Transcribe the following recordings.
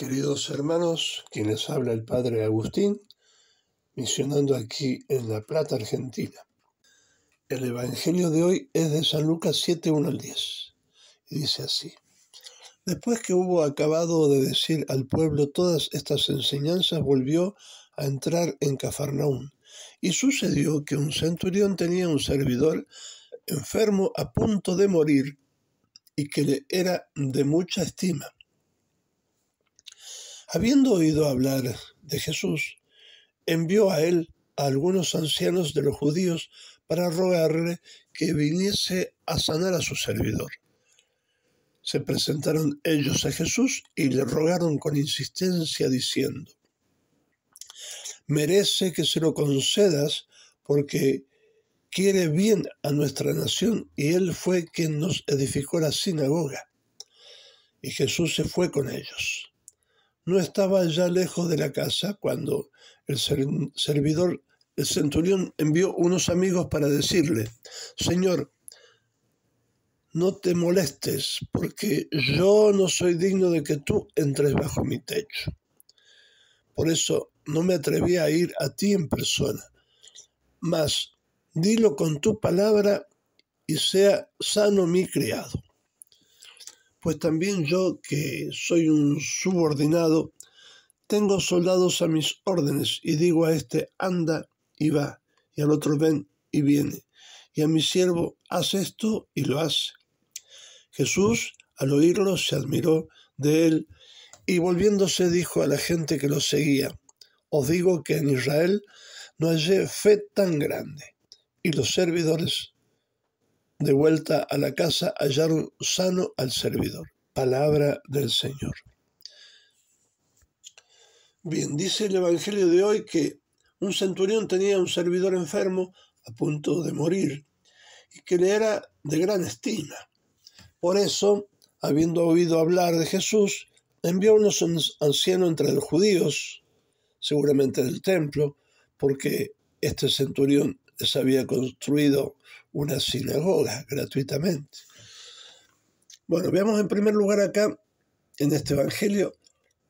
Queridos hermanos, quienes habla el Padre Agustín, misionando aquí en La Plata, Argentina. El Evangelio de hoy es de San Lucas 7, 1 al 10. Y dice así. Después que hubo acabado de decir al pueblo todas estas enseñanzas, volvió a entrar en Cafarnaún. Y sucedió que un centurión tenía un servidor enfermo a punto de morir y que le era de mucha estima Habiendo oído hablar de Jesús, envió a él a algunos ancianos de los judíos para rogarle que viniese a sanar a su servidor. Se presentaron ellos a Jesús y le rogaron con insistencia diciendo, merece que se lo concedas porque quiere bien a nuestra nación y él fue quien nos edificó la sinagoga. Y Jesús se fue con ellos. No estaba ya lejos de la casa cuando el servidor, el centurión, envió unos amigos para decirle, Señor, no te molestes, porque yo no soy digno de que tú entres bajo mi techo. Por eso no me atreví a ir a ti en persona. Mas dilo con tu palabra y sea sano mi criado pues también yo, que soy un subordinado, tengo soldados a mis órdenes y digo a este anda y va, y al otro ven y viene, y a mi siervo haz esto y lo hace. Jesús, al oírlo, se admiró de él y volviéndose dijo a la gente que lo seguía, os digo que en Israel no hallé fe tan grande. Y los servidores de vuelta a la casa hallaron sano al servidor. Palabra del Señor. Bien, dice el Evangelio de hoy que un centurión tenía un servidor enfermo a punto de morir y que le era de gran estima. Por eso, habiendo oído hablar de Jesús, envió a unos ancianos entre los judíos, seguramente del templo, porque este centurión les había construido una sinagoga gratuitamente. Bueno, veamos en primer lugar acá, en este Evangelio,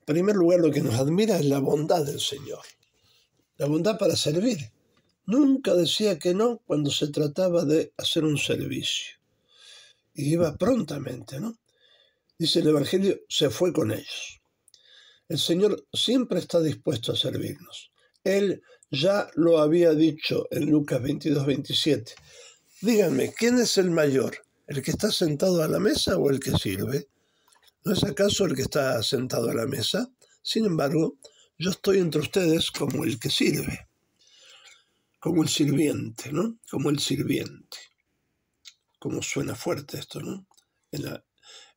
en primer lugar lo que nos admira es la bondad del Señor, la bondad para servir. Nunca decía que no cuando se trataba de hacer un servicio. Y iba prontamente, ¿no? Dice el Evangelio, se fue con ellos. El Señor siempre está dispuesto a servirnos. Él ya lo había dicho en Lucas 22, 27. Díganme, ¿quién es el mayor? ¿El que está sentado a la mesa o el que sirve? ¿No es acaso el que está sentado a la mesa? Sin embargo, yo estoy entre ustedes como el que sirve, como el sirviente, ¿no? Como el sirviente. Como suena fuerte esto, ¿no? En,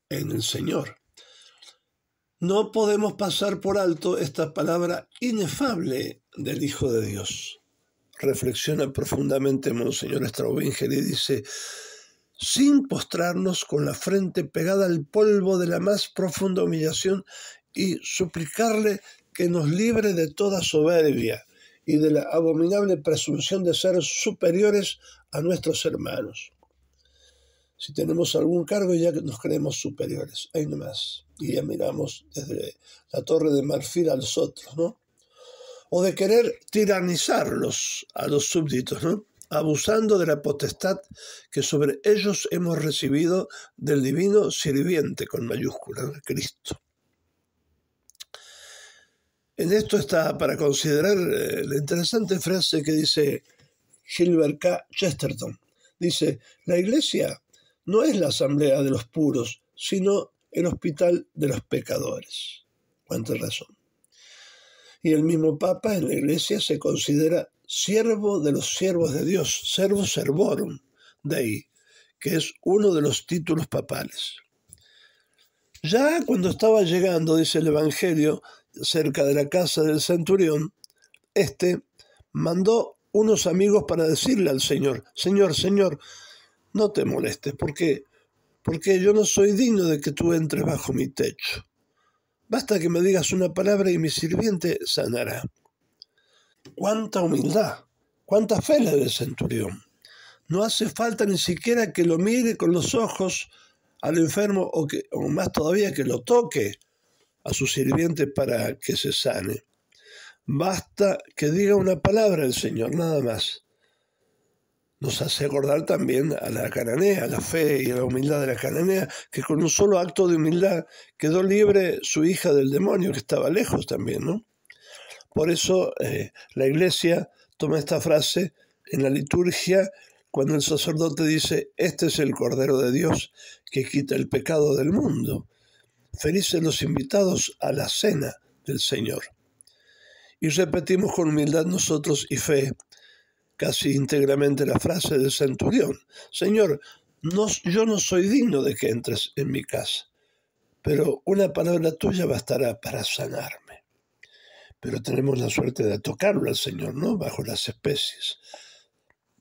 en el Señor. No podemos pasar por alto esta palabra inefable del Hijo de Dios reflexiona profundamente Monseñor Straubinger y dice, sin postrarnos con la frente pegada al polvo de la más profunda humillación y suplicarle que nos libre de toda soberbia y de la abominable presunción de ser superiores a nuestros hermanos. Si tenemos algún cargo ya nos creemos superiores, ahí nomás, y ya miramos desde la torre de marfil a los otros, ¿no? O de querer tiranizarlos a los súbditos, ¿no? abusando de la potestad que sobre ellos hemos recibido del divino sirviente con mayúscula, Cristo. En esto está para considerar eh, la interesante frase que dice Gilbert K. Chesterton. Dice, la iglesia no es la asamblea de los puros, sino el hospital de los pecadores. Cuánta razón y el mismo Papa en la Iglesia se considera siervo de los siervos de Dios, servo servorum dei, que es uno de los títulos papales. Ya cuando estaba llegando, dice el Evangelio, cerca de la casa del centurión, este mandó unos amigos para decirle al Señor, Señor, Señor, no te molestes, porque porque yo no soy digno de que tú entres bajo mi techo. Basta que me digas una palabra y mi sirviente sanará. Cuánta humildad, cuánta fe la del centurión. No hace falta ni siquiera que lo mire con los ojos al enfermo o, que, más todavía que lo toque a su sirviente para que se sane. Basta que diga una palabra el Señor, nada más. Nos hace acordar también a la cananea, a la fe y a la humildad de la cananea, que con un solo acto de humildad quedó libre su hija del demonio, que estaba lejos también, ¿no? Por eso eh, la iglesia toma esta frase en la liturgia cuando el sacerdote dice, este es el Cordero de Dios que quita el pecado del mundo. Felices los invitados a la cena del Señor. Y repetimos con humildad nosotros y fe casi íntegramente la frase del centurión. Señor, yo no soy digno de que entres en mi casa, pero una palabra tuya bastará para sanarme. Pero tenemos la suerte de tocarlo al Señor, ¿no? Bajo las especies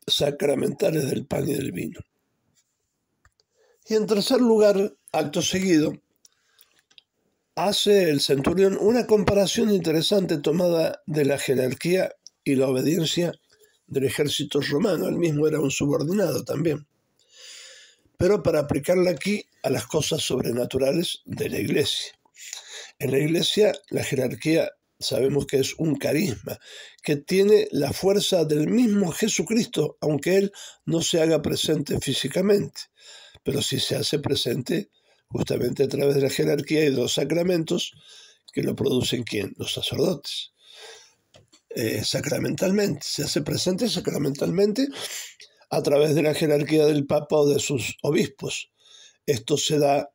sacramentales del pan y del vino. Y en tercer lugar, acto seguido, hace el centurión una comparación interesante tomada de la jerarquía y la obediencia del ejército romano. Él mismo era un subordinado también. Pero para aplicarla aquí a las cosas sobrenaturales de la iglesia. En la iglesia la jerarquía sabemos que es un carisma, que tiene la fuerza del mismo Jesucristo, aunque Él no se haga presente físicamente, pero sí se hace presente justamente a través de la jerarquía y de los sacramentos que lo producen quién? Los sacerdotes. Sacramentalmente, se hace presente sacramentalmente a través de la jerarquía del Papa o de sus obispos. Esto se da,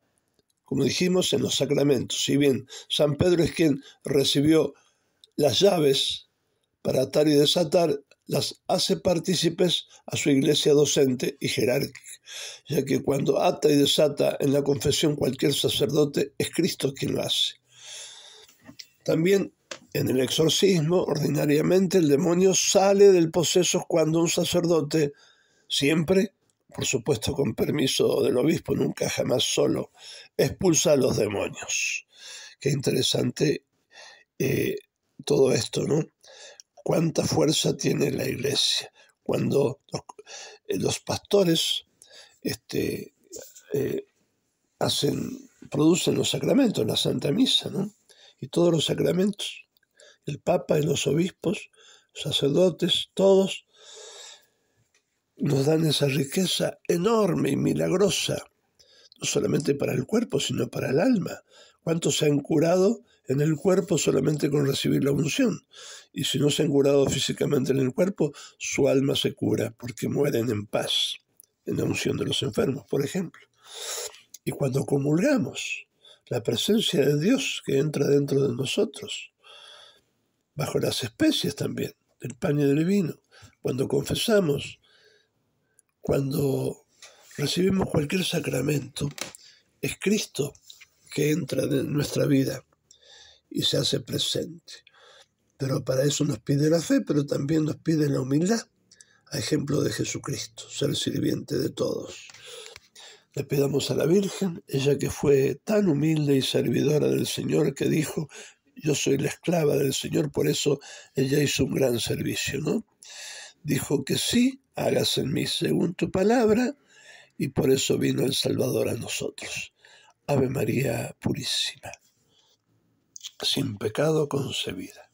como dijimos, en los sacramentos. Si bien San Pedro es quien recibió las llaves para atar y desatar, las hace partícipes a su iglesia docente y jerárquica, ya que cuando ata y desata en la confesión cualquier sacerdote, es Cristo quien lo hace. También en el exorcismo, ordinariamente el demonio sale del poseso cuando un sacerdote, siempre, por supuesto con permiso del obispo, nunca jamás solo, expulsa a los demonios. Qué interesante eh, todo esto, ¿no? cuánta fuerza tiene la iglesia. Cuando los, eh, pastores este, eh, hacen, producen los sacramentos, la Santa Misa, ¿no? Y todos los sacramentos, el Papa y los obispos, sacerdotes, todos, nos dan esa riqueza enorme y milagrosa, no solamente para el cuerpo, sino para el alma. ¿Cuántos se han curado en el cuerpo solamente con recibir la unción. Y si no se han curado físicamente en el cuerpo, su alma se cura porque mueren en paz en la unción de los enfermos, por ejemplo. Y cuando comulgamos, la presencia de Dios que entra dentro de nosotros, bajo las especies también, del pan y del vino, cuando confesamos, cuando recibimos cualquier sacramento, es Cristo que entra en nuestra vida y se hace presente. Pero para eso nos pide la fe, pero también nos pide la humildad, a ejemplo de Jesucristo, ser sirviente de todos. Le pedamos a la Virgen, ella que fue tan humilde y servidora del Señor, que dijo, yo soy la esclava del Señor, por eso ella hizo un gran servicio, ¿no? Dijo que sí, hágase en mí según tu palabra, y por eso vino el Salvador a nosotros. Ave María Purísima sin pecado concebida.